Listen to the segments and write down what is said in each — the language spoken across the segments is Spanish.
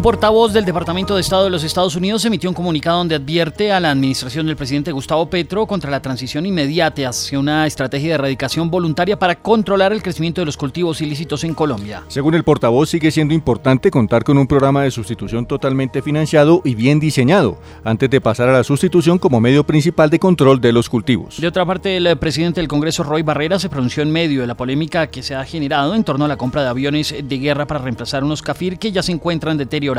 Un portavoz del Departamento de Estado de los Estados Unidos emitió un comunicado donde advierte a la administración del presidente Gustavo Petro contra la transición inmediata hacia una estrategia de erradicación voluntaria para controlar el crecimiento de los cultivos ilícitos en Colombia. Según el portavoz, sigue siendo importante contar con un programa de sustitución totalmente financiado y bien diseñado, antes de pasar a la sustitución como medio principal de control de los cultivos. De otra parte, el presidente del Congreso, Roy Barrera, se pronunció en medio de la polémica que se ha generado en torno a la compra de aviones de guerra para reemplazar unos CAFIR que ya se encuentran deteriorados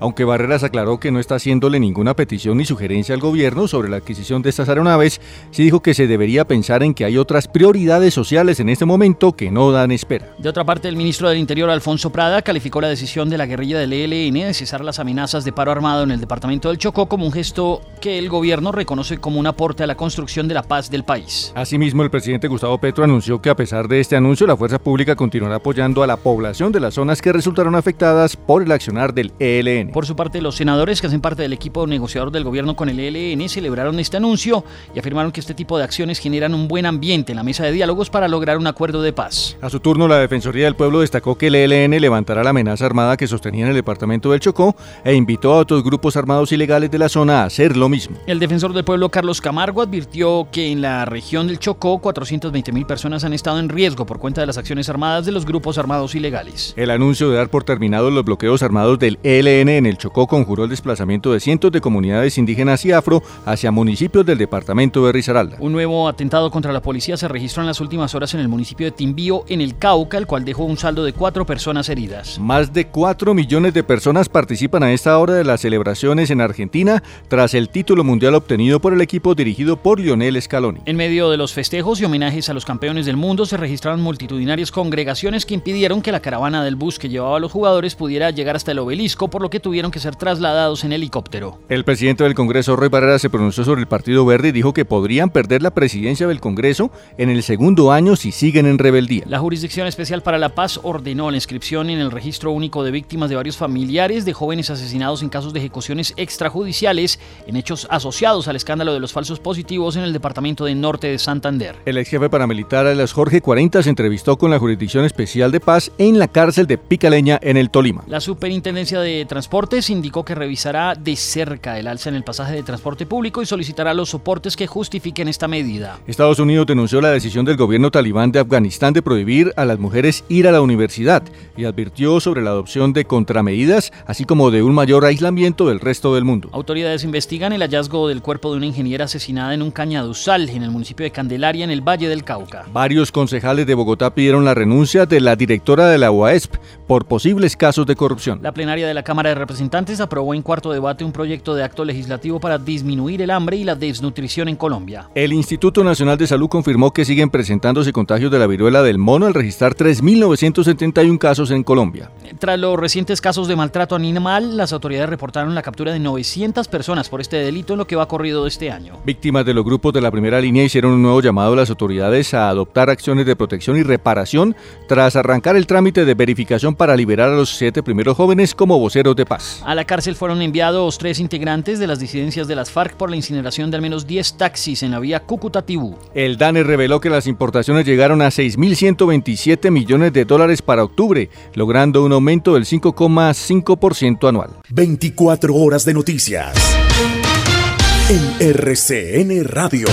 aunque Barreras aclaró que no está haciéndole ninguna petición ni sugerencia al gobierno sobre la adquisición de estas aeronaves, sí dijo que se debería pensar en que hay otras prioridades sociales en este momento que no dan espera. De otra parte, el ministro del Interior, Alfonso Prada, calificó la decisión de la guerrilla del ELN de cesar las amenazas de paro armado en el departamento del Chocó como un gesto que el gobierno reconoce como un aporte a la construcción de la paz del país. Asimismo, el presidente Gustavo Petro anunció que a pesar de este anuncio, la fuerza pública continuará apoyando a la población de las zonas que resultaron afectadas por el accionar del ELN. Por su parte, los senadores que hacen parte del equipo negociador del gobierno con el ELN celebraron este anuncio y afirmaron que este tipo de acciones generan un buen ambiente en la mesa de diálogos para lograr un acuerdo de paz. A su turno, la Defensoría del Pueblo destacó que el ELN levantará la amenaza armada que sostenía en el departamento del Chocó e invitó a otros grupos armados ilegales de la zona a hacer lo mismo. El defensor del pueblo Carlos Camargo advirtió que en la región del Chocó 420 mil personas han estado en riesgo por cuenta de las acciones armadas de los grupos armados ilegales. El anuncio de dar por terminados los bloqueos armados del ELN en el Chocó conjuró el desplazamiento de cientos de comunidades indígenas y afro hacia municipios del departamento de Risaralda. Un nuevo atentado contra la policía se registró en las últimas horas en el municipio de Timbío, en el Cauca, el cual dejó un saldo de cuatro personas heridas. Más de cuatro millones de personas participan a esta hora de las celebraciones en Argentina tras el título mundial obtenido por el equipo dirigido por Lionel Scaloni. En medio de los festejos y homenajes a los campeones del mundo se registraron multitudinarias congregaciones que impidieron que la caravana del bus que llevaba a los jugadores pudiera llegar hasta el obelisco, por lo que tuvieron que ser trasladados en helicóptero. El presidente del Congreso, Roy Barrera, se pronunció sobre el Partido Verde y dijo que podrían perder la presidencia del Congreso en el segundo año si siguen en rebeldía. La Jurisdicción Especial para la Paz ordenó la inscripción en el registro único de víctimas de varios familiares de jóvenes asesinados en casos de ejecuciones extrajudiciales en hechos asociados al escándalo de los falsos positivos en el departamento de Norte de Santander. El ex jefe paramilitar Alas Jorge 40 se entrevistó con la Jurisdicción Especial de Paz en la cárcel de Picaleña en el Tolima. La Superintendencia de Transportes indicó que revisará de cerca el alza en el pasaje de transporte público y solicitará los soportes que justifiquen esta medida. Estados Unidos denunció la decisión del gobierno talibán de Afganistán de prohibir a las mujeres ir a la universidad y advirtió sobre la adopción de contramedidas, así como de un mayor aislamiento del resto del mundo. Autoridades investigan el hallazgo del cuerpo de una ingeniera asesinada en un cañaduzal en el municipio de Candelaria, en el Valle del Cauca. Varios concejales de Bogotá pidieron la renuncia de la directora de la UASP por posibles casos de corrupción. La plenaria de la Cámara de Representantes aprobó en cuarto debate un proyecto de acto legislativo para disminuir el hambre y la desnutrición en Colombia. El Instituto Nacional de Salud confirmó que siguen presentándose contagios de la viruela del mono al registrar 3.971 casos en Colombia. Tras los recientes casos de maltrato animal, las autoridades reportaron la captura de 900 personas por este delito en lo que va corrido este año. Víctimas de los grupos de la primera línea hicieron un nuevo llamado a las autoridades a adoptar acciones de protección y reparación tras arrancar el trámite de verificación para liberar a los siete primeros jóvenes como voceros de paz. A la cárcel fueron enviados tres integrantes de las disidencias de las FARC por la incineración de al menos 10 taxis en la vía Cúcuta-Tibú. El DANE reveló que las importaciones llegaron a 6.127 millones de dólares para octubre, logrando un aumento del 5,5% anual. 24 horas de noticias. En RCN Radio.